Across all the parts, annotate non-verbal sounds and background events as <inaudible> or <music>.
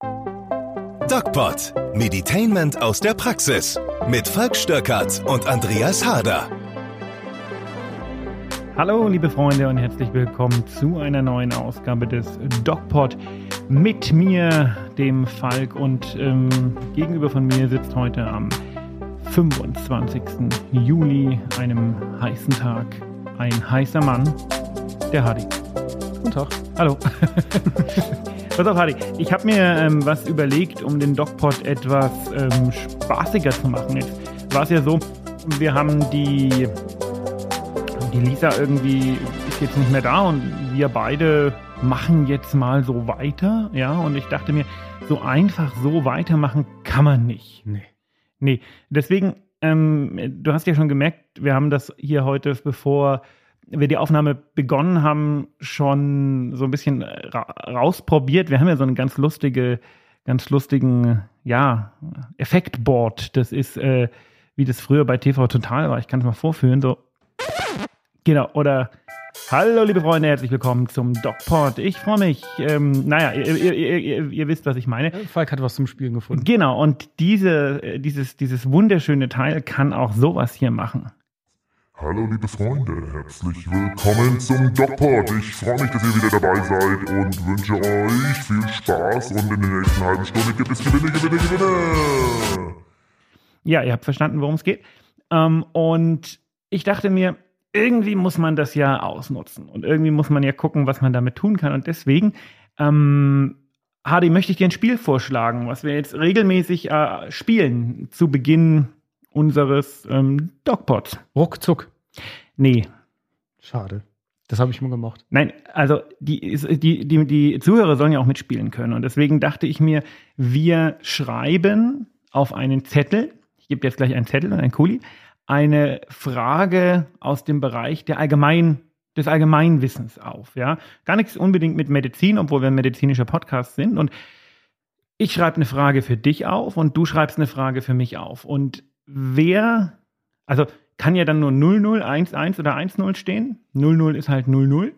DocPod. Meditainment aus der Praxis. Mit Falk Stöckert und Andreas Harder. Hallo, liebe Freunde, und herzlich willkommen zu einer neuen Ausgabe des DocPod. Mit mir, dem Falk, und ähm, gegenüber von mir sitzt heute am 25. Juli, einem heißen Tag, ein heißer Mann, der Hadi. Guten Tag. Hallo. <laughs> Pass auf, Hadi. Ich habe mir ähm, was überlegt, um den DocPod etwas ähm, spaßiger zu machen. Jetzt war es ja so, wir haben die, die Lisa irgendwie ist jetzt nicht mehr da und wir beide machen jetzt mal so weiter. Ja, und ich dachte mir, so einfach so weitermachen kann man nicht. Nee. Nee, deswegen, ähm, du hast ja schon gemerkt, wir haben das hier heute, bevor wir die Aufnahme begonnen haben, schon so ein bisschen ra rausprobiert. Wir haben ja so einen ganz lustige, ganz lustigen, ja, Effektboard. Das ist, äh, wie das früher bei TV Total war. Ich kann es mal vorführen. So, genau, oder Hallo, liebe Freunde, herzlich willkommen zum DocPod. Ich freue mich. Ähm, naja, ihr, ihr, ihr, ihr, wisst, was ich meine. Falk hat was zum Spielen gefunden. Genau, und diese, äh, dieses, dieses wunderschöne Teil kann auch sowas hier machen. Hallo liebe Freunde, herzlich willkommen zum DocPod. Ich freue mich, dass ihr wieder dabei seid und wünsche euch viel Spaß und in der nächsten halben Stunde gibt es Gewinne, Gewinne, Gewinne. Ja, ihr habt verstanden, worum es geht. Ähm, und ich dachte mir, irgendwie muss man das ja ausnutzen und irgendwie muss man ja gucken, was man damit tun kann. Und deswegen, ähm, Hardy, möchte ich dir ein Spiel vorschlagen, was wir jetzt regelmäßig äh, spielen zu Beginn unseres ähm, Dogpods. Ruckzuck. Nee. Schade. Das habe ich immer gemacht. Nein, also die, die, die, die Zuhörer sollen ja auch mitspielen können. Und deswegen dachte ich mir, wir schreiben auf einen Zettel, ich gebe jetzt gleich einen Zettel und einen Kuli, eine Frage aus dem Bereich der Allgemein, des Allgemeinwissens auf. Ja? Gar nichts unbedingt mit Medizin, obwohl wir ein medizinischer Podcast sind. Und ich schreibe eine Frage für dich auf und du schreibst eine Frage für mich auf. Und wer, also kann ja dann nur 00, 11 oder 10 stehen. 00 ist halt 00.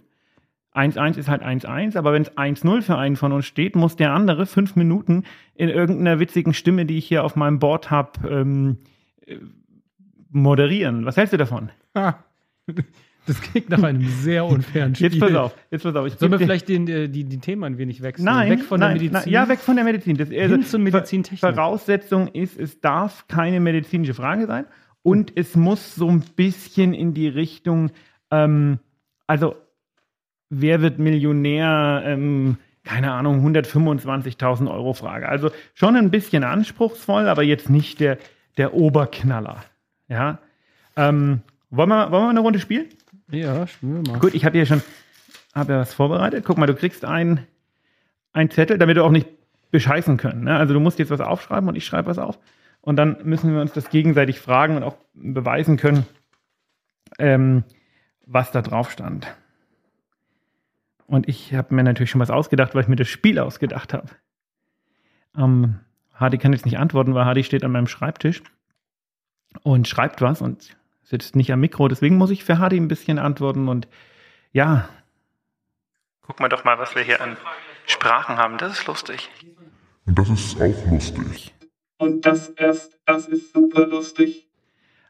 1-1 ist halt 1-1, aber wenn es 1-0 für einen von uns steht, muss der andere fünf Minuten in irgendeiner witzigen Stimme, die ich hier auf meinem Board habe, ähm, moderieren. Was hältst du davon? <laughs> Das klingt nach einem sehr unfairen Spiel. Jetzt pass auf, jetzt pass auf. Ich Sollen wir vielleicht den, äh, die, die Themen ein wenig wechseln? Nein, weg von nein, der Medizin. Nein, ja, weg von der Medizin. Das, also, hin zur Medizintechnik. Voraussetzung ist, es darf keine medizinische Frage sein und es muss so ein bisschen in die Richtung, ähm, also wer wird Millionär, ähm, keine Ahnung, 125.000 Euro Frage. Also schon ein bisschen anspruchsvoll, aber jetzt nicht der, der Oberknaller. Ja. Ähm, wollen, wir, wollen wir eine Runde spielen? Ja, spielen wir mal. Gut, ich habe hier schon hab ja was vorbereitet. Guck mal, du kriegst einen Zettel, damit wir auch nicht bescheißen können. Ne? Also du musst jetzt was aufschreiben und ich schreibe was auf. Und dann müssen wir uns das gegenseitig fragen und auch beweisen können, ähm, was da drauf stand. Und ich habe mir natürlich schon was ausgedacht, weil ich mir das Spiel ausgedacht habe. Ähm, Hardy kann jetzt nicht antworten, weil Hardy steht an meinem Schreibtisch und schreibt was und sitzt nicht am Mikro. Deswegen muss ich für Hardy ein bisschen antworten. Und ja, guck mal doch mal, was wir hier an Sprachen haben. Das ist lustig. Und das ist auch lustig. Und das ist, das ist super lustig.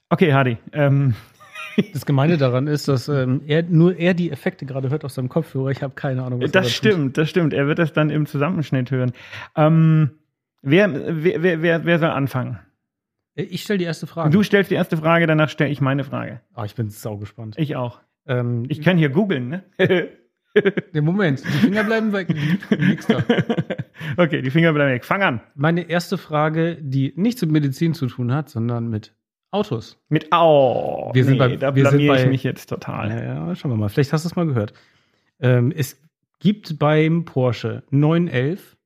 Okay, Hardy. Ähm, <laughs> das Gemeine daran ist, dass ähm, er nur er die Effekte gerade hört aus seinem Kopfhörer. Ich habe keine Ahnung, was das da stimmt, das stimmt. Er wird das dann im Zusammenschnitt hören. Ähm, wer, wer, wer, wer soll anfangen? Ich stelle die erste Frage. Du stellst die erste Frage, danach stelle ich meine Frage. Ah, ich bin sau gespannt. Ich auch. Ähm, ich kann hier googeln, ne? <laughs> Der Moment, die Finger bleiben weg. Nix da. <laughs> Okay, die Finger bleiben weg. Fang an. Meine erste Frage, die nichts mit Medizin zu tun hat, sondern mit Autos. Mit oh, wir sind nee, bei, da wir blamier sind bei, ich mich jetzt total. Ja, ja, schauen wir mal. Vielleicht hast du es mal gehört. Ähm, es gibt beim Porsche 911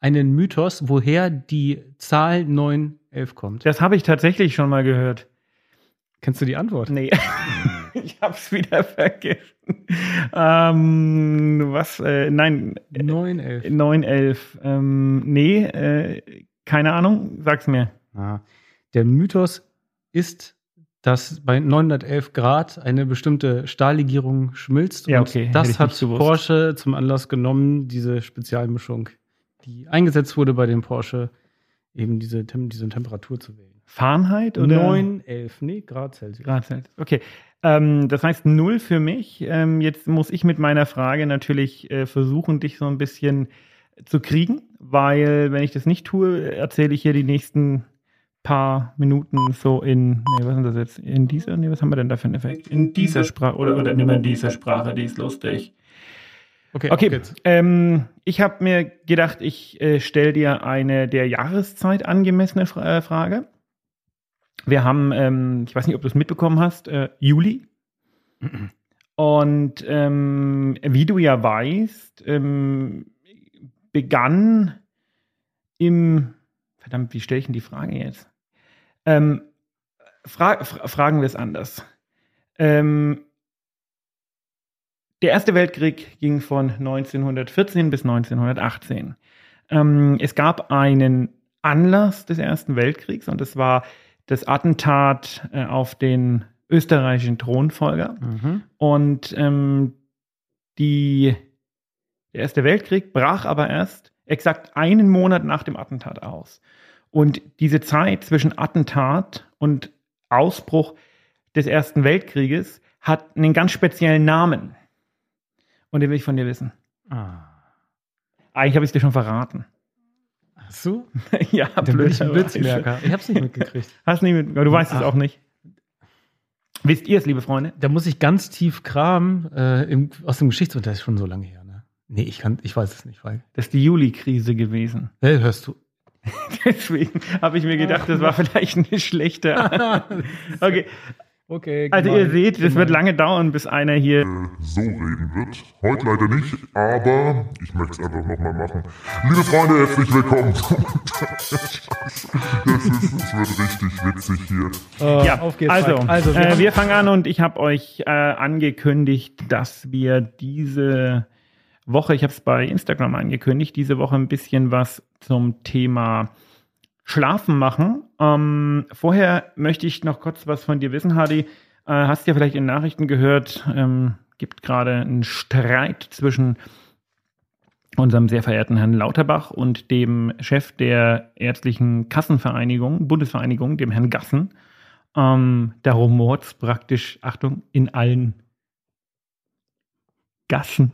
einen Mythos, woher die Zahl 911 kommt. Das habe ich tatsächlich schon mal gehört. Kennst du die Antwort? Nee. <laughs> ich habe es wieder vergessen. Ähm, was? Äh, nein. 911. 911. Ähm, nee, äh, keine Ahnung. Sag's mir. Ah. Der Mythos ist, dass bei 911 Grad eine bestimmte Stahllegierung schmilzt. Ja, okay. Und das hat Porsche zum Anlass genommen, diese Spezialmischung die eingesetzt wurde bei dem Porsche, eben diese, diese Temperatur zu wählen. Fahrenheit oder? 9, 11, nee, Grad Celsius. Grad Celsius. Okay. Ähm, das heißt null für mich. Ähm, jetzt muss ich mit meiner Frage natürlich äh, versuchen, dich so ein bisschen zu kriegen, weil wenn ich das nicht tue, erzähle ich hier die nächsten paar Minuten so in, nee, was ist das jetzt? In dieser, nee, was haben wir denn da für einen Effekt? In dieser Sprache, oder, oder nimm in dieser Sprache, die ist lustig. Okay, Okay, ähm, ich habe mir gedacht, ich äh, stelle dir eine der Jahreszeit angemessene Fra äh, Frage. Wir haben, ähm, ich weiß nicht, ob du es mitbekommen hast, äh, Juli. Und ähm, wie du ja weißt, ähm, begann im, verdammt, wie stelle ich denn die Frage jetzt? Ähm, fra fra fragen wir es anders. Ähm, der Erste Weltkrieg ging von 1914 bis 1918. Ähm, es gab einen Anlass des Ersten Weltkriegs und es war das Attentat äh, auf den österreichischen Thronfolger. Mhm. Und ähm, die, der Erste Weltkrieg brach aber erst exakt einen Monat nach dem Attentat aus. Und diese Zeit zwischen Attentat und Ausbruch des Ersten Weltkrieges hat einen ganz speziellen Namen. Und den will ich von dir wissen. Ah. Eigentlich habe ich es dir schon verraten. Hast du? <laughs> ja. Blitzmerker. Ich hab's nicht mitgekriegt. <laughs> Hast nicht mit, du weißt es Ah. auch nicht. Wisst ihr es, liebe Freunde? Da muss ich ganz tief kramen äh, im, aus dem Geschichtsunterricht. Schon so lange her, ne? Nee, ich kann, ich weiß es nicht, weil. Das ist die Juli-Krise gewesen. Hey, hörst du? <laughs> Deswegen habe ich mir gedacht, das war vielleicht eine schlechte. Okay, Okay. also ihr seht, das wird lange dauern, bis einer hier. äh, so reden wird. Heute leider nicht, aber ich möchte es einfach nochmal machen. Liebe Freunde, herzlich willkommen. <laughs> es, ist, es wird richtig witzig hier. Äh, Ja, auf geht's. also, also wir äh, wir fangen an und ich habe euch äh, angekündigt, dass wir diese Woche, ich habe es bei Instagram angekündigt, diese Woche ein bisschen was zum Thema Schlafen machen. Ähm, vorher möchte ich noch kurz was von dir wissen, Hadi. Äh, hast ja vielleicht in Nachrichten gehört, ähm, gibt gerade einen Streit zwischen unserem sehr verehrten Herrn Lauterbach und dem Chef der ärztlichen Kassenvereinigung, Bundesvereinigung, dem Herrn Gassen. Ähm, da rumort's praktisch, Achtung, in allen Gassen.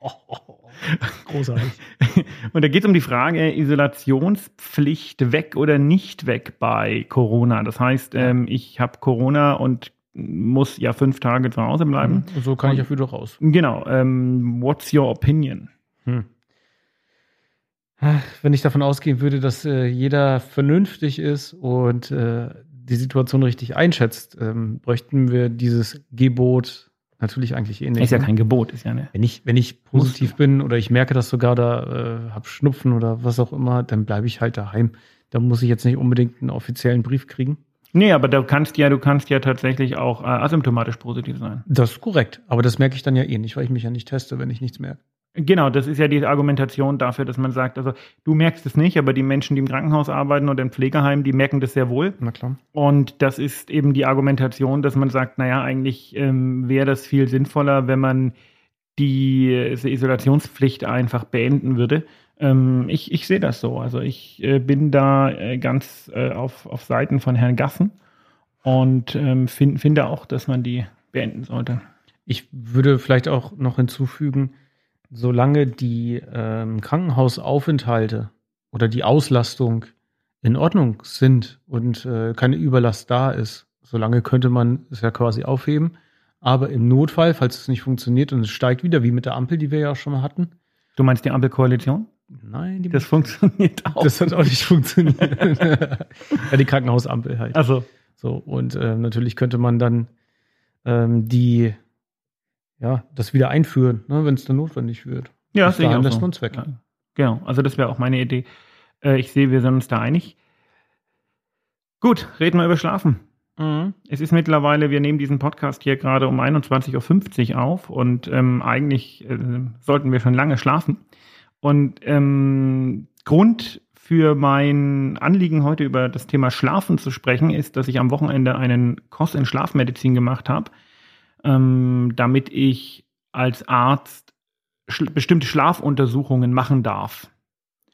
<laughs> Großartig. <laughs> Und da geht es um die Frage, Isolationspflicht weg oder nicht weg bei Corona. Das heißt, ähm, ich habe Corona und muss ja fünf Tage zu Hause bleiben. Und so kann ich auch wieder raus. Genau. Ähm, what's your opinion? Hm. Wenn ich davon ausgehen würde, dass äh, jeder vernünftig ist und äh, die Situation richtig einschätzt, ähm, bräuchten wir dieses Gebot natürlich eigentlich eh nicht. Ist ja ne? kein Gebot, ist ja eine. wenn ich, wenn ich positiv bin oder ich merke, dass sogar da äh, hab Schnupfen oder was auch immer, dann bleibe ich halt daheim. Da muss ich jetzt nicht unbedingt einen offiziellen Brief kriegen. Nee, aber du kannst ja, du kannst ja tatsächlich auch äh, asymptomatisch positiv sein. Das ist korrekt. Aber das merke ich dann ja eh nicht, weil ich mich ja nicht teste, wenn ich nichts merke. Genau, das ist ja die Argumentation dafür, dass man sagt, also du merkst es nicht, aber die Menschen, die im Krankenhaus arbeiten oder im Pflegeheim, die merken das sehr wohl. Na klar. Und das ist eben die Argumentation, dass man sagt, naja, eigentlich ähm, wäre das viel sinnvoller, wenn man die äh, Isolationspflicht einfach beenden würde. Ähm, ich, ich sehe das so. Also ich äh, bin da äh, ganz äh, auf, auf Seiten von Herrn Gassen und ähm, fin finde auch, dass man die beenden sollte. Ich würde vielleicht auch noch hinzufügen, solange die ähm, Krankenhausaufenthalte oder die Auslastung in Ordnung sind und äh, keine Überlast da ist, solange könnte man es ja quasi aufheben. Aber im Notfall, falls es nicht funktioniert und es steigt wieder, wie mit der Ampel, die wir ja schon mal hatten. Du meinst die Ampelkoalition? Nein, die Das funktioniert auch. das hat auch nicht funktioniert. <laughs> ja, die Krankenhausampel halt. also, So, und äh, natürlich könnte man dann ähm, die, ja, das wieder einführen, ne, wenn es dann notwendig wird. ja, Bis sehe ich auch lässt so. uns weg. Ja, genau, also das wäre auch meine Idee. Äh, ich sehe, wir sind uns da einig. Gut, reden wir über Schlafen. Mhm. Es ist mittlerweile, wir nehmen diesen Podcast hier gerade um 21.50 Uhr auf und ähm, eigentlich äh, sollten wir schon lange schlafen. Und ähm, Grund für mein Anliegen heute über das Thema Schlafen zu sprechen ist, dass ich am Wochenende einen Kurs in Schlafmedizin gemacht habe, ähm, damit ich als Arzt schl bestimmte Schlafuntersuchungen machen darf.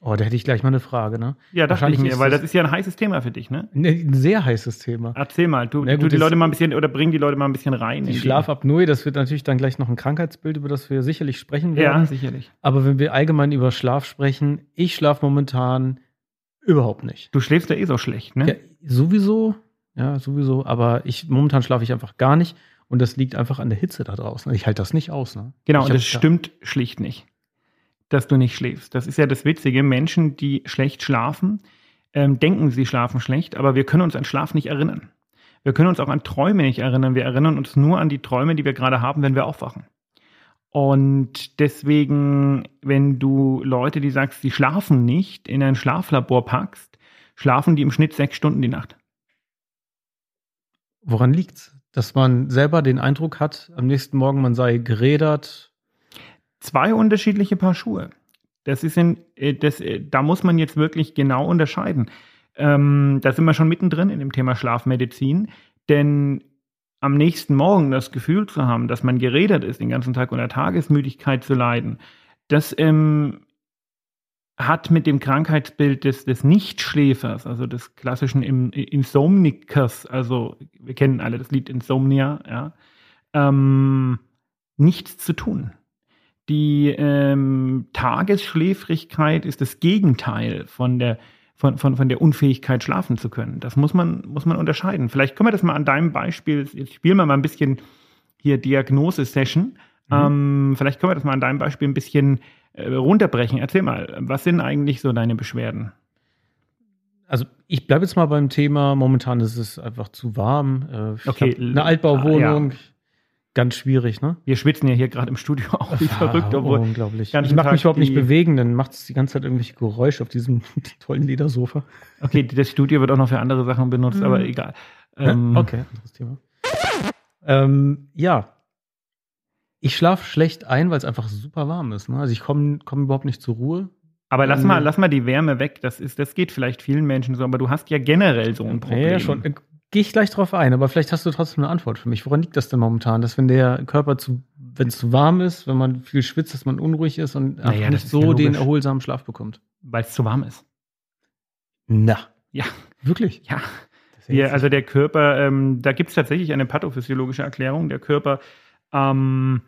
Oh, da hätte ich gleich mal eine Frage, ne? Ja, dachte ich Wahrscheinlich mir, weil das- das ist ja ein heißes Thema für dich, ne? Ne, Ein sehr heißes Thema. Erzähl mal, du, Na gut, du die das- Leute mal ein bisschen oder bring die Leute mal ein bisschen rein. Die Schlafapnoe, das wird natürlich dann gleich noch ein Krankheitsbild, über das wir sicherlich sprechen Ja, werden. sicherlich. Aber wenn wir allgemein über Schlaf sprechen, ich schlafe momentan überhaupt nicht. Du schläfst ja eh so schlecht, ne? Ja, sowieso, ja, sowieso, aber ich momentan schlafe ich einfach gar nicht und das liegt einfach an der Hitze da draußen. Ich halte das nicht aus, ne? Genau, und das stimmt schlicht nicht, dass du nicht schläfst. Das ist ja das Witzige. Menschen, die schlecht schlafen, ähm, denken, sie schlafen schlecht, aber wir können uns an Schlaf nicht erinnern. Wir können uns auch an Träume nicht erinnern. Wir erinnern uns nur an die Träume, die wir gerade haben, wenn wir aufwachen. Und deswegen, wenn du Leute, die sagst, sie schlafen nicht, in ein Schlaflabor packst, schlafen die im Schnitt sechs Stunden die Nacht. Woran liegt's? Dass man selber den Eindruck hat, am nächsten Morgen man sei gerädert. zwei unterschiedliche Paar Schuhe. Das ist in, äh, das, äh, da muss man jetzt wirklich genau unterscheiden. Ähm, da sind wir schon mittendrin in dem Thema Schlafmedizin, denn am nächsten Morgen das Gefühl zu haben, dass man geredet ist, den ganzen Tag unter Tagesmüdigkeit zu leiden, das ähm, hat mit dem Krankheitsbild des, des Nichtschläfers, also des klassischen Insomnikers, also wir kennen alle das Lied Insomnia, ja, ähm, nichts zu tun. Die ähm, Tagesschläfrigkeit ist das Gegenteil von der, von, von, von der Unfähigkeit, schlafen zu können. Das muss man, muss man unterscheiden. Vielleicht können wir das mal an deinem Beispiel, jetzt spielen wir mal ein bisschen hier Diagnose-Session. Ähm, vielleicht können wir das mal an deinem Beispiel ein bisschen äh, runterbrechen. Erzähl mal, was sind eigentlich so deine Beschwerden? Also ich bleibe jetzt mal beim Thema, momentan ist es einfach zu warm. Äh, Okay, eine Altbauwohnung, ganz schwierig, ne? Wir schwitzen ja hier gerade im Studio <laughs> auch wie verrückt, Ah, obwohl unglaublich. Ich mag mich überhaupt nicht bewegen, dann macht es die ganze Zeit irgendwelche Geräusche auf diesem <laughs> tollen Ledersofa. Okay, das Studio wird auch noch für andere Sachen benutzt, aber egal. Ähm, okay, anderes Thema. Ähm, ja. Ich schlafe schlecht ein, weil es einfach super warm ist. Ne? Also ich komme komm überhaupt nicht zur Ruhe. Aber lass Ähm, mal, lass mal die Wärme weg. Das ist, das geht vielleicht vielen Menschen so, aber du hast ja generell so ein Problem. Ja, schon. Gehe ich gleich drauf ein, aber vielleicht hast du trotzdem eine Antwort für mich. Woran liegt das denn momentan? Dass wenn der Körper zu, wenn es zu warm ist, wenn man viel schwitzt, dass man unruhig ist und Naja, nicht so ja den erholsamen Schlaf bekommt? Weil es zu warm ist. Na. Ja, Wirklich? ja. Wir, also der Körper, ähm, da gibt es tatsächlich eine pathophysiologische Erklärung. Der Körper ähm,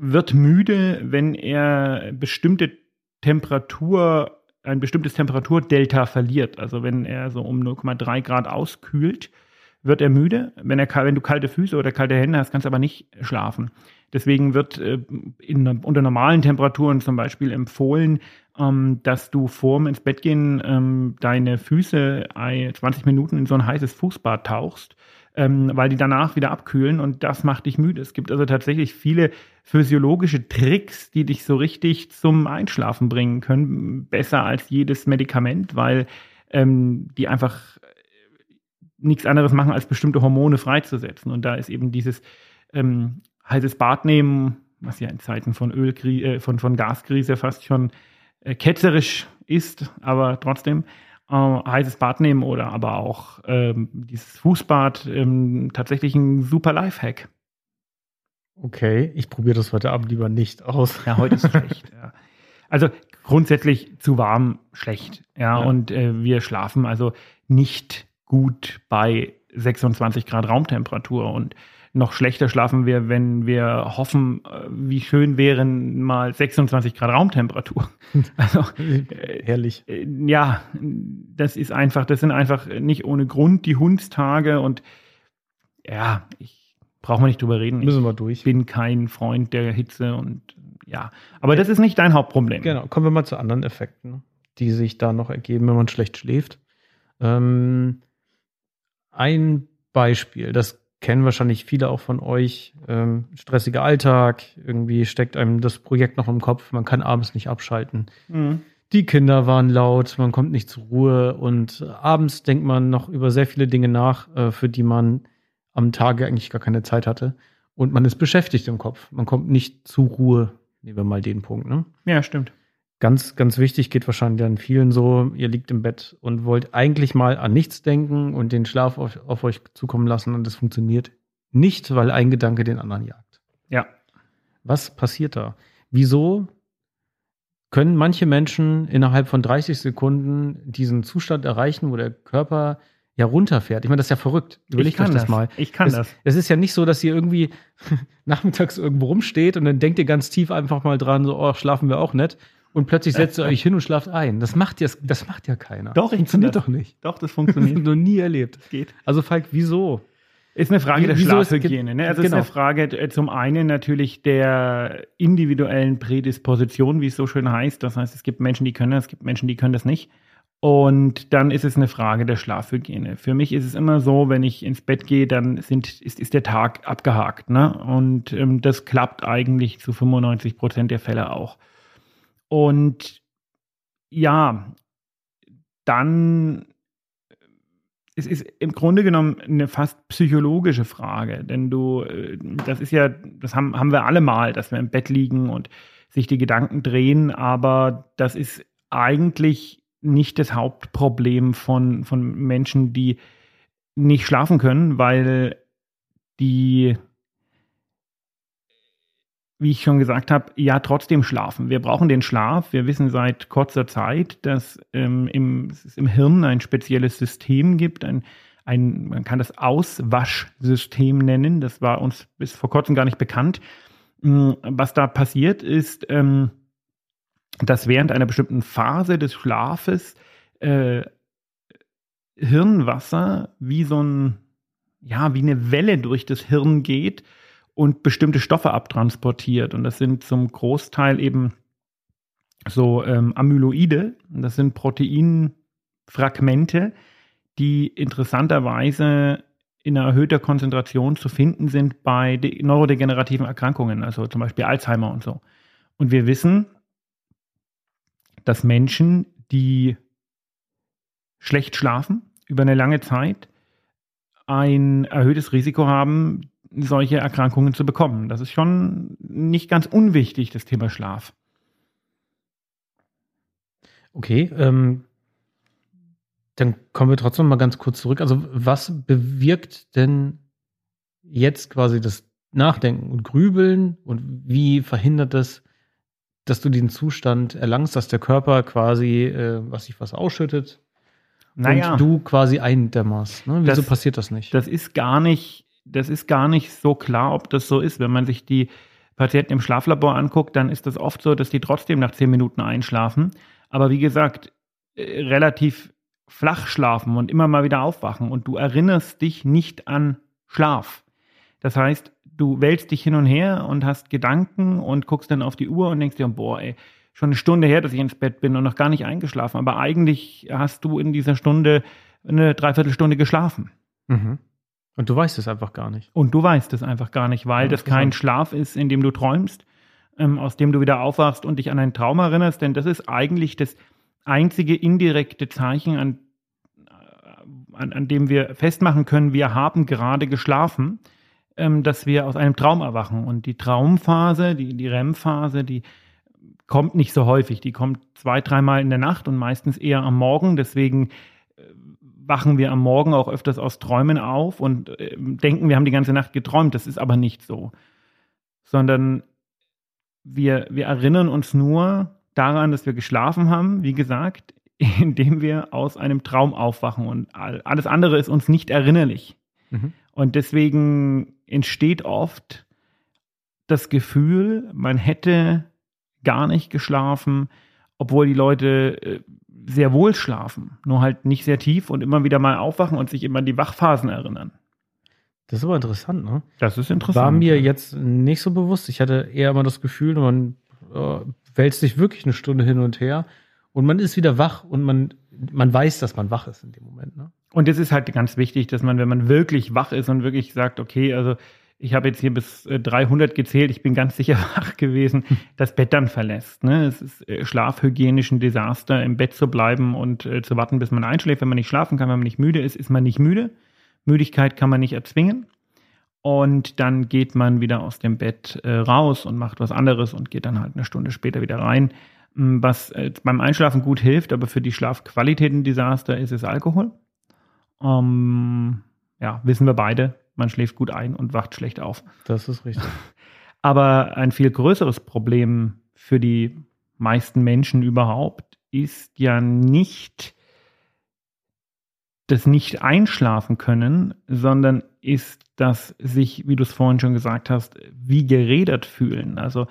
wird müde, wenn er bestimmte Temperatur, ein bestimmtes Temperaturdelta verliert. Also wenn er so um 0,3 Grad auskühlt, wird er müde. Wenn, er, wenn du kalte Füße oder kalte Hände hast, kannst du aber nicht schlafen. Deswegen wird äh, in, unter normalen Temperaturen zum Beispiel empfohlen, ähm, dass du vorm ins Bett gehen ähm, deine Füße ein- 20 Minuten in so ein heißes Fußbad tauchst, ähm, weil die danach wieder abkühlen und das macht dich müde. Es gibt also tatsächlich viele physiologische Tricks, die dich so richtig zum Einschlafen bringen können, besser als jedes Medikament, weil ähm, die einfach äh, nichts anderes machen, als bestimmte Hormone freizusetzen. Und da ist eben dieses ähm, heißes Bad nehmen, was ja in Zeiten von Ölkrise, äh, von, von Gaskrise fast schon äh, ketzerisch ist, aber trotzdem äh, heißes Bad nehmen oder aber auch ähm, dieses Fußbad ähm, tatsächlich ein super Lifehack. Okay, ich probiere das heute Abend lieber nicht aus. Ja, heute ist schlecht. <laughs> Ja. Also grundsätzlich zu warm schlecht. Ja, Ja. und äh, wir schlafen also nicht gut bei 26 Grad Raumtemperatur und noch schlechter schlafen wir, wenn wir hoffen, äh, wie schön wären mal 26 Grad Raumtemperatur. <laughs> Also Herrlich. äh, ja, das ist einfach, das sind einfach nicht ohne Grund die Hundstage und ja, ich brauche mal nicht drüber reden. Müssen Ich wir durch. bin kein Freund der Hitze und ja, aber das ist nicht dein Hauptproblem. Genau, kommen wir mal zu anderen Effekten, die sich da noch ergeben, wenn man schlecht schläft. Ähm, ein Beispiel, das kennen wahrscheinlich viele auch von euch. Ähm, stressiger Alltag, irgendwie steckt einem das Projekt noch im Kopf, man kann abends nicht abschalten. Mhm. Die Kinder waren laut, man kommt nicht zur Ruhe und abends denkt man noch über sehr viele Dinge nach, äh, für die man am Tage eigentlich gar keine Zeit hatte. Und man ist beschäftigt im Kopf. Man kommt nicht zur Ruhe. Nehmen wir mal den Punkt, ne? Ja, stimmt. Ganz, ganz wichtig, geht wahrscheinlich an vielen so, ihr liegt im Bett und wollt eigentlich mal an nichts denken und den Schlaf auf, auf euch zukommen lassen und das funktioniert nicht, weil ein Gedanke den anderen jagt. Ja. Was passiert da? Wieso können manche Menschen innerhalb von 30 Sekunden diesen Zustand erreichen, wo der Körper ja runterfährt. Ich meine, das ist ja verrückt. Überlegt kann euch das, das. mal. Ich kann es, das. Es ist ja nicht so, dass ihr irgendwie <laughs> nachmittags irgendwo rumsteht und dann denkt ihr ganz tief einfach mal dran, so, oh, schlafen wir auch nicht. Und plötzlich setzt ihr euch hin und schlaft ein. Das macht ja, das macht ja keiner. Doch, ich funktioniert das. doch nicht. Doch, das Das funktioniert. <laughs> noch nie erlebt. geht. Also Falk, wieso? Ist eine Frage Wie- der Schlafhygiene. Ne? Also es genau. ist eine Frage äh, zum einen natürlich der individuellen Prädisposition, wie es so schön heißt. Das heißt, es gibt Menschen, die können das, es gibt Menschen, die können das nicht. Und dann ist es eine Frage der Schlafhygiene. Für mich ist es immer so, wenn ich ins Bett gehe, dann sind, ist, ist der Tag abgehakt. Ne? Und ähm, das klappt eigentlich zu 95 Prozent der Fälle auch. Und ja, dann es ist im Grunde genommen eine fast psychologische Frage, denn du, äh, das ist ja, das haben, haben wir alle mal, dass wir im Bett liegen und sich die Gedanken drehen, aber das ist eigentlich nicht das Hauptproblem von, von Menschen, die nicht schlafen können, weil die, wie ich schon gesagt habe, ja trotzdem schlafen. Wir brauchen den Schlaf. Wir wissen seit kurzer Zeit, dass ähm, im, es im Hirn ein spezielles System gibt, ein, ein, man kann das Auswaschsystem nennen. Das war uns bis vor kurzem gar nicht bekannt. Mm, Was da passiert ist, ähm, dass während einer bestimmten Phase des Schlafes äh, Hirnwasser wie so ein, ja, wie eine Welle durch das Hirn geht und bestimmte Stoffe abtransportiert. Und das sind zum Großteil eben so ähm, Amyloide. Das sind Proteinfragmente, die interessanterweise in erhöhter Konzentration zu finden sind bei de neurodegenerativen Erkrankungen, also zum Beispiel Alzheimer und so. Und wir wissen, dass Menschen, die schlecht schlafen über eine lange Zeit, ein erhöhtes Risiko haben, solche Erkrankungen zu bekommen. Das ist schon nicht ganz unwichtig, das Thema Schlaf. Okay, ähm, dann kommen wir trotzdem mal ganz kurz zurück. Also, was bewirkt denn jetzt quasi das Nachdenken und Grübeln und wie verhindert das, dass du den Zustand erlangst, dass der Körper quasi, äh, was sich was ausschüttet Naja, und du quasi eindämmerst? Ne? Wieso Das- passiert das nicht? das ist gar nicht, das ist gar nicht so klar, ob das so ist. Wenn man sich die Patienten im Schlaflabor anguckt, dann ist das oft so, dass die trotzdem nach zehn Minuten einschlafen. Aber wie gesagt, äh, relativ flach schlafen und immer mal wieder aufwachen und du erinnerst dich nicht an Schlaf. Das heißt, du wälzt dich hin und her und hast Gedanken und guckst dann auf die Uhr und denkst dir, boah, ey, schon eine Stunde her, dass ich ins Bett bin und noch gar nicht eingeschlafen. Aber eigentlich hast du in dieser Stunde eine Dreiviertelstunde geschlafen. Mhm. Und du weißt es einfach gar nicht. Und du weißt es einfach gar nicht, weil Ja, das kein interessant. Schlaf ist, in dem du träumst, ähm, aus dem du wieder aufwachst und dich an einen Traum erinnerst, denn das ist eigentlich das einzige indirekte Zeichen, an, äh, an, an dem wir festmachen können, wir haben gerade geschlafen, ähm, dass wir aus einem Traum erwachen. Und die Traumphase, die, die REM-Phase, die kommt nicht so häufig. Die kommt zwei, dreimal in der Nacht und meistens eher am Morgen. Deswegen wachen wir am Morgen auch öfters aus Träumen auf und äh, denken, wir haben die ganze Nacht geträumt. Das ist aber nicht so. Sondern wir, wir erinnern uns nur daran, dass wir geschlafen haben, wie gesagt, <laughs> indem wir aus einem Traum aufwachen. Und all- alles andere ist uns nicht erinnerlich. Mhm. Und deswegen entsteht oft das Gefühl, man hätte gar nicht geschlafen, obwohl die Leute äh, sehr wohl schlafen, nur halt nicht sehr tief und immer wieder mal aufwachen und sich immer an die Wachphasen erinnern. Das ist aber interessant, ne? Das ist interessant. War mir jetzt nicht so bewusst. Ich hatte eher immer das Gefühl, man äh, wälzt sich wirklich eine Stunde hin und her und man ist wieder wach und man, man weiß, dass man wach ist in dem Moment. Ne? Und es ist halt ganz wichtig, dass man, wenn man wirklich wach ist und wirklich sagt, okay, also ich habe jetzt hier bis äh, 300 gezählt, ich bin ganz sicher <laughs> wach gewesen, das Bett dann verlässt. Ne? Es ist äh, schlafhygienisch ein Desaster, im Bett zu bleiben und äh, zu warten, bis man einschläft. Wenn man nicht schlafen kann, wenn man nicht müde ist, ist man nicht müde. Müdigkeit kann man nicht erzwingen. Und dann geht man wieder aus dem Bett äh, raus und macht was anderes und geht dann halt eine Stunde später wieder rein. M, Was äh, beim Einschlafen gut hilft, aber für die Schlafqualität ein Desaster ist, ist Alkohol. Ähm, ja, wissen wir beide. Man schläft gut ein und wacht schlecht auf. Das ist richtig. <laughs> Aber ein viel größeres Problem für die meisten Menschen überhaupt ist ja nicht das nicht einschlafen können, sondern ist das sich, wie du es vorhin schon gesagt hast, wie gerädert fühlen. Also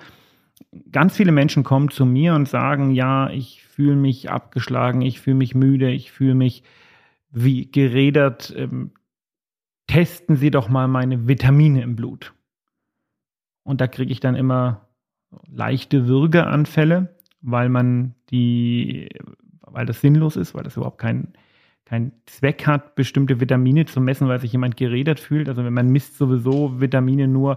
ganz viele Menschen kommen zu mir und sagen, ja, ich fühle mich abgeschlagen, ich fühle mich müde, ich fühle mich wie gerädert. Testen Sie doch mal meine Vitamine im Blut. Und da kriege ich dann immer leichte Würgeanfälle, weil man die, weil das sinnlos ist, weil das überhaupt kein keinen Zweck hat, bestimmte Vitamine zu messen, weil sich jemand geredet fühlt. Also wenn man misst sowieso Vitamine nur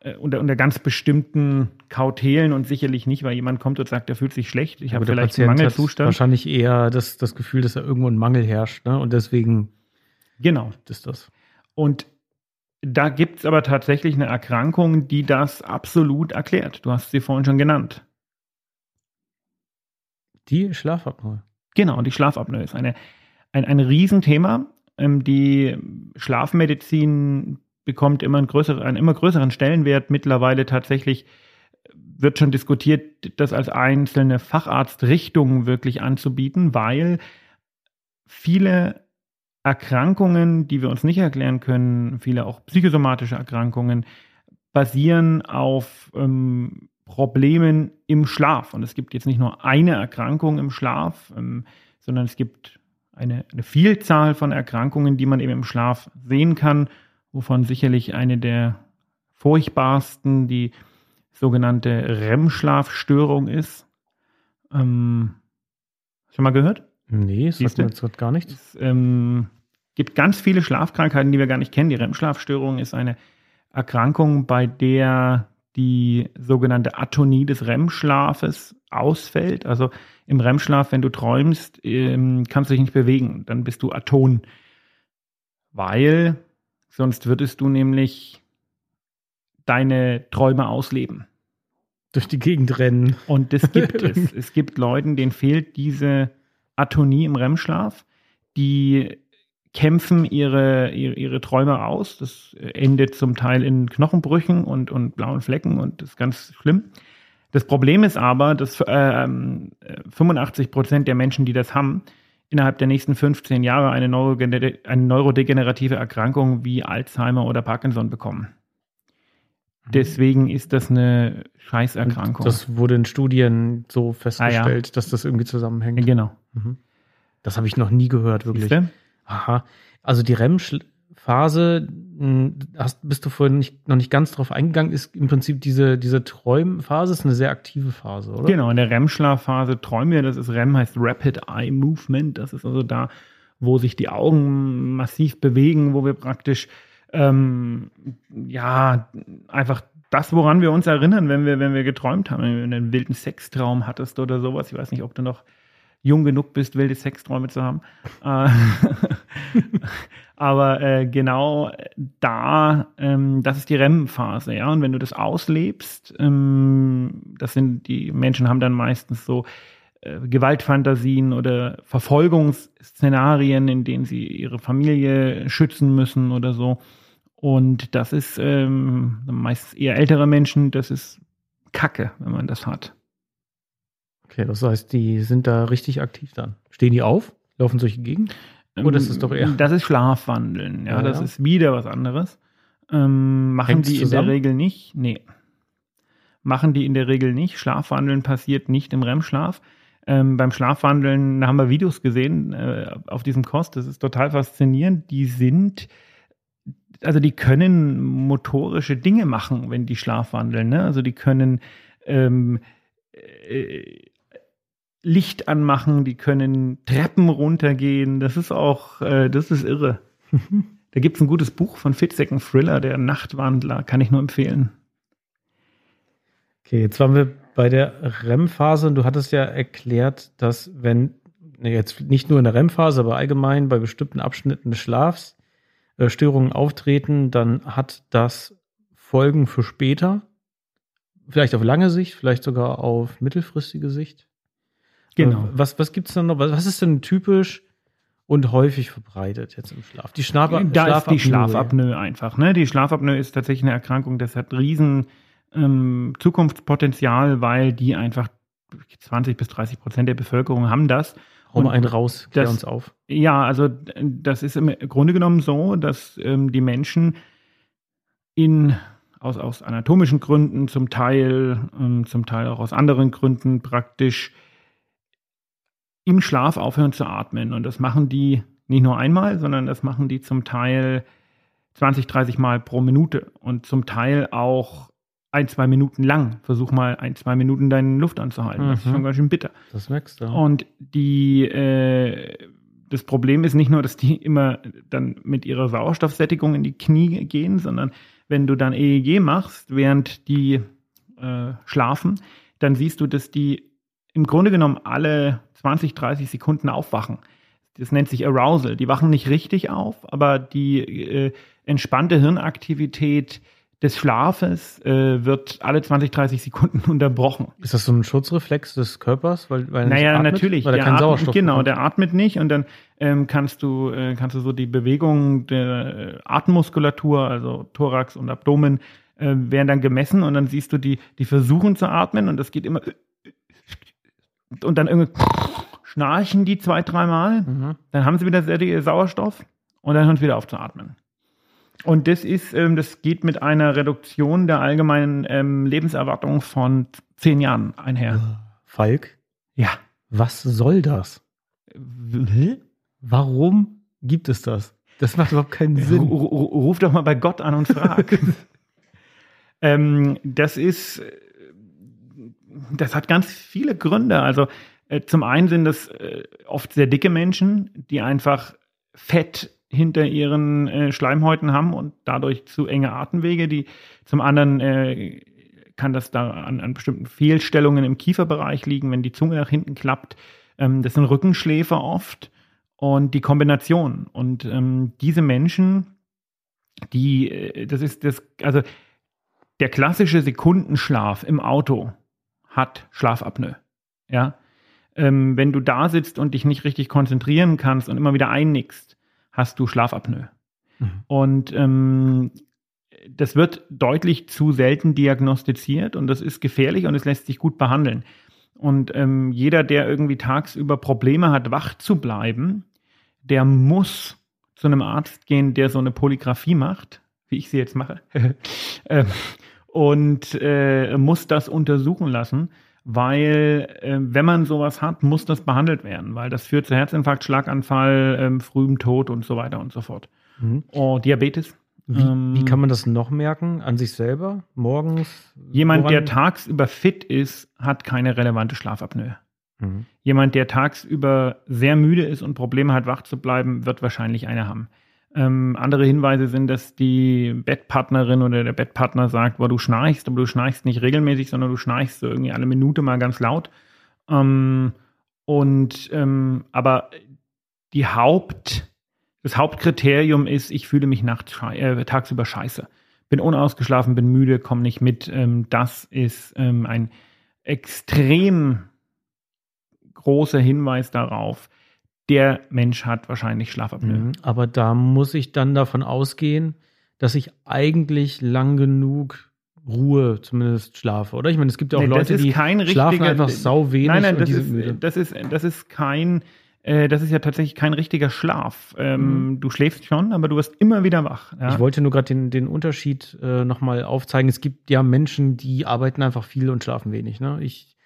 äh, unter, unter ganz bestimmten Kautelen und sicherlich nicht, weil jemand kommt und sagt, er fühlt sich schlecht, ich habe vielleicht Patient einen Mangelzustand. wahrscheinlich eher das, das Gefühl, dass da irgendwo ein Mangel herrscht. Ne? Und deswegen Genau. ist das. Und da gibt es aber tatsächlich eine Erkrankung, die das absolut erklärt. Du hast sie vorhin schon genannt. Die Schlafapnoe. Genau, die Schlafapnoe ist eine, ein, ein Riesenthema. Ähm, die Schlafmedizin bekommt immer einen, größeren, einen immer größeren Stellenwert. Mittlerweile tatsächlich wird schon diskutiert, das als einzelne Facharztrichtung wirklich anzubieten, weil viele Erkrankungen, die wir uns nicht erklären können, viele auch psychosomatische Erkrankungen, basieren auf ähm, Problemen im Schlaf. Und es gibt jetzt nicht nur eine Erkrankung im Schlaf, ähm, sondern es gibt eine, eine Vielzahl von Erkrankungen, die man eben im Schlaf sehen kann, wovon sicherlich eine der furchtbarsten die sogenannte REM-Schlafstörung ist. Ähm, schon mal gehört? Nee, das sagt mir jetzt gar nichts. Es ähm, gibt ganz viele Schlafkrankheiten, die wir gar nicht kennen. Die REM-Schlafstörung ist eine Erkrankung, bei der die sogenannte Atonie des REM-Schlafes ausfällt. Also im REM-Schlaf, wenn du träumst, ähm, kannst du dich nicht bewegen. Dann bist du aton. Weil sonst würdest du nämlich deine Träume ausleben. Durch die Gegend rennen. Und das gibt <laughs> es. Es gibt Leuten, denen fehlt diese Atonie im REM-Schlaf. Die kämpfen ihre, ihre, ihre Träume aus. Das endet zum Teil in Knochenbrüchen und, und blauen Flecken und das ist ganz schlimm. Das Problem ist aber, dass ähm, 85 Prozent der Menschen, die das haben, innerhalb der nächsten 15 Jahre eine, neurogener- eine neurodegenerative Erkrankung wie Alzheimer oder Parkinson bekommen. Deswegen ist das eine Scheißerkrankung. Das wurde in Studien so festgestellt, dass das irgendwie zusammenhängt. genau. Mhm. Das habe ich noch nie gehört, wirklich. Siehste? Aha. Also die REM-Phase, hast, bist du vorhin nicht, noch nicht ganz drauf eingegangen, ist im Prinzip diese, diese Träumphase, ist eine sehr aktive Phase, oder? Genau, in der REM-Schlafphase träumen wir, das ist REM heißt Rapid Eye Movement, das ist also da, wo sich die Augen massiv bewegen, wo wir praktisch ähm, ja einfach das, woran wir uns erinnern, wenn wir, wenn wir geträumt haben, wenn du einen wilden Sextraum hattest oder sowas. Ich weiß nicht, ob du noch jung genug bist, wilde Sexträume zu haben. Äh, <laughs> Aber äh, genau da, ähm, das ist die REM-Phase, ja. Und wenn du das auslebst, ähm, das sind die Menschen haben dann meistens so äh, Gewaltfantasien oder Verfolgungsszenarien, in denen sie ihre Familie schützen müssen oder so. Und das ist ähm, meistens eher ältere Menschen, das ist Kacke, wenn man das hat. Okay, das heißt, die sind da richtig aktiv dann. Stehen die auf? Laufen solche Gegend? Oder ist es doch eher- Das ist Schlafwandeln, ja, Ja, das ja. ist wieder was anderes. Ähm, machen Hängt's die in zusammen? der Regel nicht? Nee. Machen die in der Regel nicht. Schlafwandeln passiert nicht im REM-Schlaf. Ähm, beim Schlafwandeln da haben wir Videos gesehen äh, auf diesem Kost. Das ist total faszinierend. Die sind, also die können motorische Dinge machen, wenn die schlafwandeln. Ne? Also die können ähm, äh, Licht anmachen, die können Treppen runtergehen. Das ist auch, äh, das ist irre. <laughs> da gibt es ein gutes Buch von Fitzek, Thriller, der Nachtwandler, kann ich nur empfehlen. Okay, jetzt waren wir bei der REM-Phase und du hattest ja erklärt, dass wenn, ne, jetzt nicht nur in der REM-Phase, aber allgemein bei bestimmten Abschnitten des Schlafs äh, Störungen auftreten, dann hat das Folgen für später. Vielleicht auf lange Sicht, vielleicht sogar auf mittelfristige Sicht. Genau. Äh, Was, was gibt's denn noch? Was ist denn typisch und häufig verbreitet jetzt im Schlaf? Die Schlaf da ist die Schlafapnoe. Schlafapnoe einfach. Ne? Die Schlafapnoe ist tatsächlich eine Erkrankung, das hat riesen ähm, Zukunftspotenzial, weil die einfach 20 bis 30 Prozent der Bevölkerung haben das. Hau mal einen raus, klär das- uns auf. Ja, also das ist im Grunde genommen so, dass ähm, die Menschen in, aus, aus anatomischen Gründen zum Teil, ähm, zum Teil auch aus anderen Gründen praktisch im Schlaf aufhören zu atmen. Und das machen die nicht nur einmal, sondern das machen die zum Teil 20, 30 Mal pro Minute und zum Teil auch ein, zwei Minuten lang. Versuch mal ein, zwei Minuten deine Luft anzuhalten. Das ist Mhm. schon ganz schön bitter. Das merkst du. Und die, äh, das Problem ist nicht nur, dass die immer dann mit ihrer Sauerstoffsättigung in die Knie gehen, sondern wenn du dann EEG machst, während die äh, schlafen, dann siehst du, dass die im Grunde genommen alle 20, 30 Sekunden aufwachen. Das nennt sich Arousal. Die wachen nicht richtig auf, aber die äh, entspannte Hirnaktivität des Schlafes äh, wird alle 20, 30 Sekunden <laughs> unterbrochen. Ist das so ein Schutzreflex des Körpers? Weil, weil Naja, atmet? natürlich. Weil er der keinen atmet, Genau, der atmet nicht und dann ähm, kannst du äh, kannst du so die Bewegung der äh, Atemmuskulatur, also Thorax und Abdomen, äh, werden dann gemessen und dann siehst du die, die versuchen zu atmen und das geht immer und dann irgendwie schnarchen die zwei, dreimal, Mhm. dann haben sie wieder sehr viel Sauerstoff und dann hören sie wieder auf zu atmen. Und das ist, ähm, das geht mit einer Reduktion der allgemeinen ähm, Lebenserwartung von zehn Jahren einher. Falk, Ja. was soll das? Warum gibt es das? Das macht überhaupt keinen Sinn. ru- ru- Ruf doch mal bei Gott an und frag. <laughs> ähm, das ist, äh, das hat ganz viele Gründe. Also äh, zum einen sind das äh, oft sehr dicke Menschen, die einfach Fett hinter ihren äh, Schleimhäuten haben und dadurch zu enge Atemwege. Die zum anderen äh, kann das da an, an bestimmten Fehlstellungen im Kieferbereich liegen, wenn die Zunge nach hinten klappt. Ähm, das sind Rückenschläfer oft und die Kombination. Und ähm, diese Menschen, die, äh, das ist das, also der klassische Sekundenschlaf im Auto hat Schlafapnoe. Ja. Ähm, wenn du da sitzt und dich nicht richtig konzentrieren kannst und immer wieder einnickst, hast du Schlafapnoe. Mhm. Und ähm, das wird deutlich zu selten diagnostiziert und das ist gefährlich und es lässt sich gut behandeln. Und ähm, jeder, der irgendwie tagsüber Probleme hat, wach zu bleiben, der muss zu einem Arzt gehen, der so eine Polygraphie macht, wie ich sie jetzt mache, <laughs> ähm, und äh, muss das untersuchen lassen, weil äh, wenn man sowas hat, muss das behandelt werden, weil das führt zu Herzinfarkt, Schlaganfall, ähm, frühem Tod und so weiter und so fort. Mhm. Oh, Diabetes. Wie, Ähm, wie kann man das noch merken? An sich selber? Morgens? Jemand, Woran? der tagsüber fit ist, hat keine relevante Schlafapnoe. Mhm. Jemand, der tagsüber sehr müde ist und Probleme hat, wach zu bleiben, wird wahrscheinlich eine haben. Ähm, andere Hinweise sind, dass die Bettpartnerin oder der Bettpartner sagt, boah, du schnarchst, aber du schnarchst nicht regelmäßig, sondern du schnarchst so irgendwie alle Minute mal ganz laut. Ähm, und ähm, aber die Haupt, das Hauptkriterium ist, ich fühle mich nachts äh, tagsüber scheiße. Bin unausgeschlafen, bin müde, komme nicht mit. Ähm, das ist ähm, ein extrem großer Hinweis darauf, der Mensch hat wahrscheinlich Schlafapnoe. Mhm. Aber da muss ich dann davon ausgehen, dass ich eigentlich lang genug Ruhe zumindest schlafe, oder? Ich meine, es gibt ja auch Nee, Leute, die schlafen einfach sau wenig Nein, nein, das ist, müde. das ist, das ist kein, äh, das ist ja tatsächlich kein richtiger Schlaf. Ähm, Du schläfst schon, aber du wirst immer wieder wach. Ja? Mhm. Ich wollte nur gerade den, den Unterschied äh, nochmal aufzeigen. Es gibt ja Menschen, die arbeiten einfach viel und schlafen wenig. Ne? Ich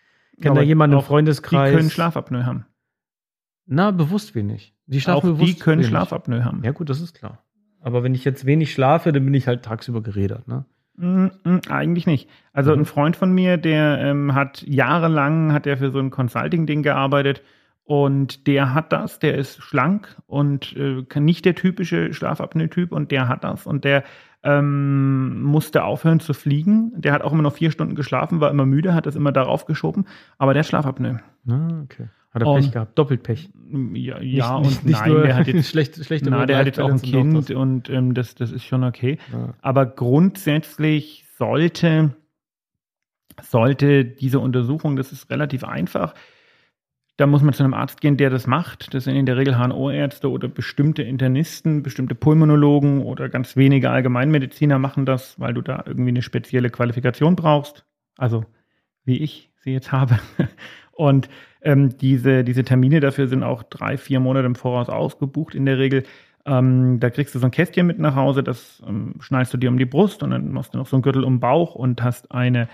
kenne da jemanden im Freundeskreis. die können Schlafapnoe haben. Na, bewusst wenig. Die Auch schlafen bewusst die können wenig. Schlafapnoe haben. Ja, gut, das ist klar. Aber wenn ich jetzt wenig schlafe, dann bin ich halt tagsüber gerädert. Ne? Mm, mm, eigentlich nicht. Also Mhm. ein Freund von mir, der ähm, hat jahrelang hat er für so ein Consulting-Ding gearbeitet und der hat das, der ist schlank und äh, kann- nicht der typische Schlafapnoe-Typ und der hat das und der ähm, musste aufhören zu fliegen. Der hat auch immer noch vier Stunden geschlafen, war immer müde, hat das immer darauf geschoben, aber der hat Schlafapnoe. Ah, okay. Hat er Und- Pech gehabt. Doppelt Pech. Ja, ja Nicht- und nicht, nein, nur der hat jetzt, <laughs> schlecht, schlechte na, der hat jetzt auch ein Kind und ähm, das, das ist schon okay. Ja. Aber grundsätzlich sollte, sollte diese Untersuchung, das ist relativ einfach, da muss man zu einem Arzt gehen, der das macht. Das sind in der Regel HNO-Ärzte oder bestimmte Internisten, bestimmte Pulmonologen oder ganz wenige Allgemeinmediziner machen das, weil du da irgendwie eine spezielle Qualifikation brauchst. Also wie ich, sie jetzt habe. <laughs> Und ähm, diese, diese Termine dafür sind auch drei, vier Monate im Voraus ausgebucht in der Regel. Ähm, da kriegst du so ein Kästchen mit nach Hause, das ähm, schnallst du dir um die Brust und dann machst du noch so einen Gürtel um den Bauch und hast eine,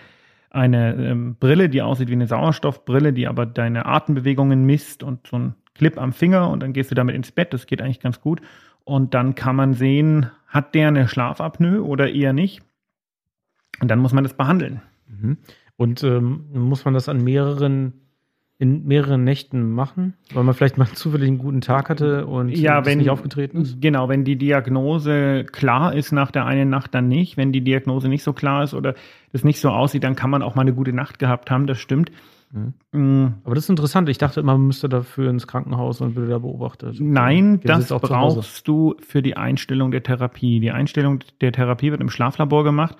eine ähm, Brille, die aussieht wie eine Sauerstoffbrille, die aber deine Atembewegungen misst und so ein Clip am Finger und dann gehst du damit ins Bett. Das geht eigentlich ganz gut. Und dann kann man sehen, hat der eine Schlafapnoe oder eher nicht. Und dann muss man das behandeln. Mhm. Und ähm, muss man das an mehreren in mehreren Nächten machen, weil man vielleicht mal <laughs> zufällig einen guten Tag hatte und ja, wenn nicht aufgetreten ist? Genau, wenn die Diagnose klar ist nach der einen Nacht, dann nicht. Wenn die Diagnose nicht so klar ist oder das nicht so aussieht, dann kann man auch mal eine gute Nacht gehabt haben, das stimmt. Mhm. Mm, Aber das ist interessant. Ich dachte immer, man müsste dafür ins Krankenhaus und würde da beobachtet. Nein, Gibt es das brauchst du für die Einstellung der Therapie. Die Einstellung der Therapie wird im Schlaflabor gemacht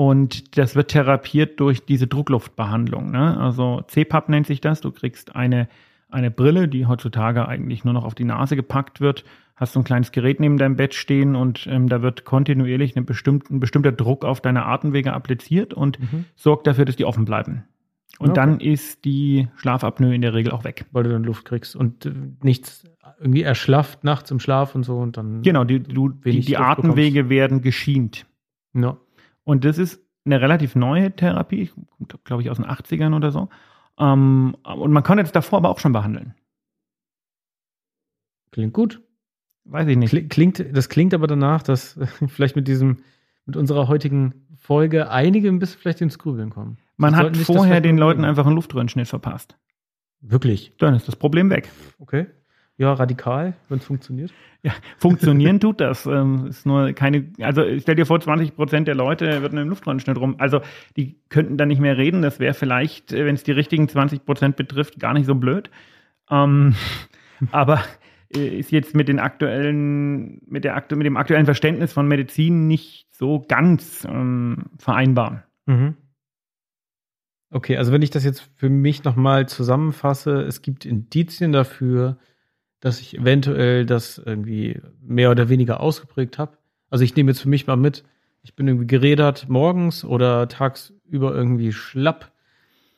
und das wird therapiert durch diese Druckluftbehandlung. Ne? Also CPAP nennt sich das. Du kriegst eine, eine Brille, die heutzutage eigentlich nur noch auf die Nase gepackt wird. Hast so ein kleines Gerät neben deinem Bett stehen und ähm, da wird kontinuierlich eine bestimmte, ein bestimmter Druck auf deine Atemwege appliziert und Mhm. sorgt dafür, dass die offen bleiben. Und Okay. dann ist die Schlafapnoe in der Regel auch weg. Weil du dann Luft kriegst und äh, nichts irgendwie erschlafft nachts im Schlaf und so und dann. Genau, die, du, die, die Atemwege werden geschient. Ja. Und das ist eine relativ neue Therapie, glaube ich, aus den 80ern oder so. Ähm, und man konnte es davor aber auch schon behandeln. Klingt gut. Weiß ich nicht. Kli- Klingt, das klingt aber danach, dass <laughs> vielleicht mit diesem, mit unserer heutigen Folge einige ein bisschen vielleicht ins Grübeln kommen. Man hat vorher den Leuten einfach einen Luftröhrenschnitt verpasst. Wirklich. Dann ist das Problem weg. Okay. Ja, radikal, wenn es funktioniert. Ja, funktionieren tut das. Ähm, ist nur keine, also stell dir vor, 20 Prozent der Leute würden dem Luftröhrenschnitt rum. Also die könnten dann nicht mehr reden. Das wäre vielleicht, äh, wenn es die richtigen 20 Prozent betrifft, gar nicht so blöd. Ähm, <laughs> aber äh, ist jetzt mit den aktuellen, mit der mit dem aktuellen Verständnis von Medizin nicht so ganz ähm, vereinbar. Mhm. Okay, also wenn ich das jetzt für mich nochmal zusammenfasse, es gibt Indizien dafür, dass ich eventuell das irgendwie mehr oder weniger ausgeprägt habe. Also ich nehme jetzt für mich mal mit, ich bin irgendwie gerädert morgens oder tagsüber irgendwie schlapp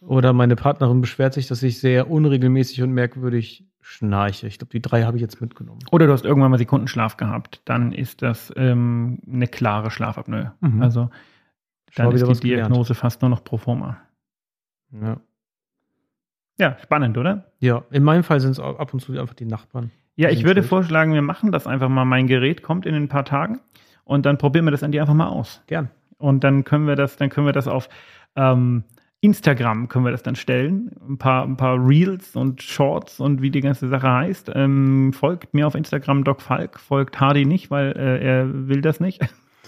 oder meine Partnerin beschwert sich, dass ich sehr unregelmäßig und merkwürdig schnarche. Ich glaube, die drei habe ich jetzt mitgenommen. Oder du hast irgendwann mal Sekundenschlaf gehabt, dann ist das ähm, eine klare Schlafapnoe. Mhm. Also dann ist die was gelernt. Diagnose fast nur noch pro forma. Ja. Ja, spannend, oder? ja, in meinem Fall sind es ab und zu einfach die Nachbarn. Ja, ich würde vorschlagen, wir machen das einfach mal. Mein Gerät kommt in ein paar Tagen und dann probieren wir das an dir einfach mal aus. Gern. Und dann können wir das, dann können wir das auf ähm, Instagram können wir das dann stellen. Ein paar, ein paar Reels und Shorts und wie die ganze Sache heißt. Ähm, folgt mir auf Instagram Doc Falk, folgt Hardy nicht, weil äh, er will das nicht.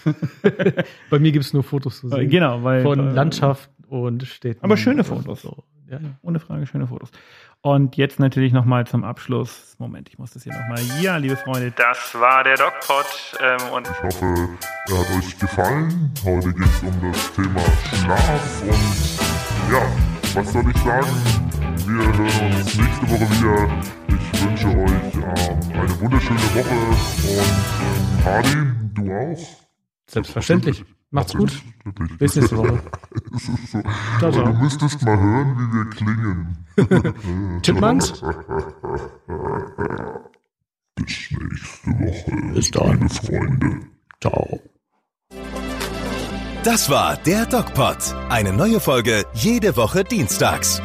<laughs> Bei mir gibt es nur Fotos zu <laughs> sehen. genau, weil Von äh, Landschaft und Städten. Aber schöne Fotos. So. Ja, ja. Ohne Frage, schöne Fotos. Und jetzt natürlich nochmal zum Abschluss. Moment, ich muss das hier nochmal. Ja, liebe Freunde, das war der DocPod. Ähm, und Ich hoffe, er hat euch gefallen. Heute geht es um das Thema Schlaf und ja, was soll ich sagen? Wir hören uns nächste Woche wieder. Ich wünsche euch ähm, eine wunderschöne Woche und ähm, Hardy, du auch. Selbstverständlich. Macht's gut. Bis nächste Woche. <laughs> So. Ciao, ciao. du müsstest mal hören, wie wir klingen. <laughs> Chipmunks? <laughs> Bis nächste Woche. Bis dann. Liebe Freunde. Ciao. Das war der DocPod. Eine neue Folge jede Woche dienstags.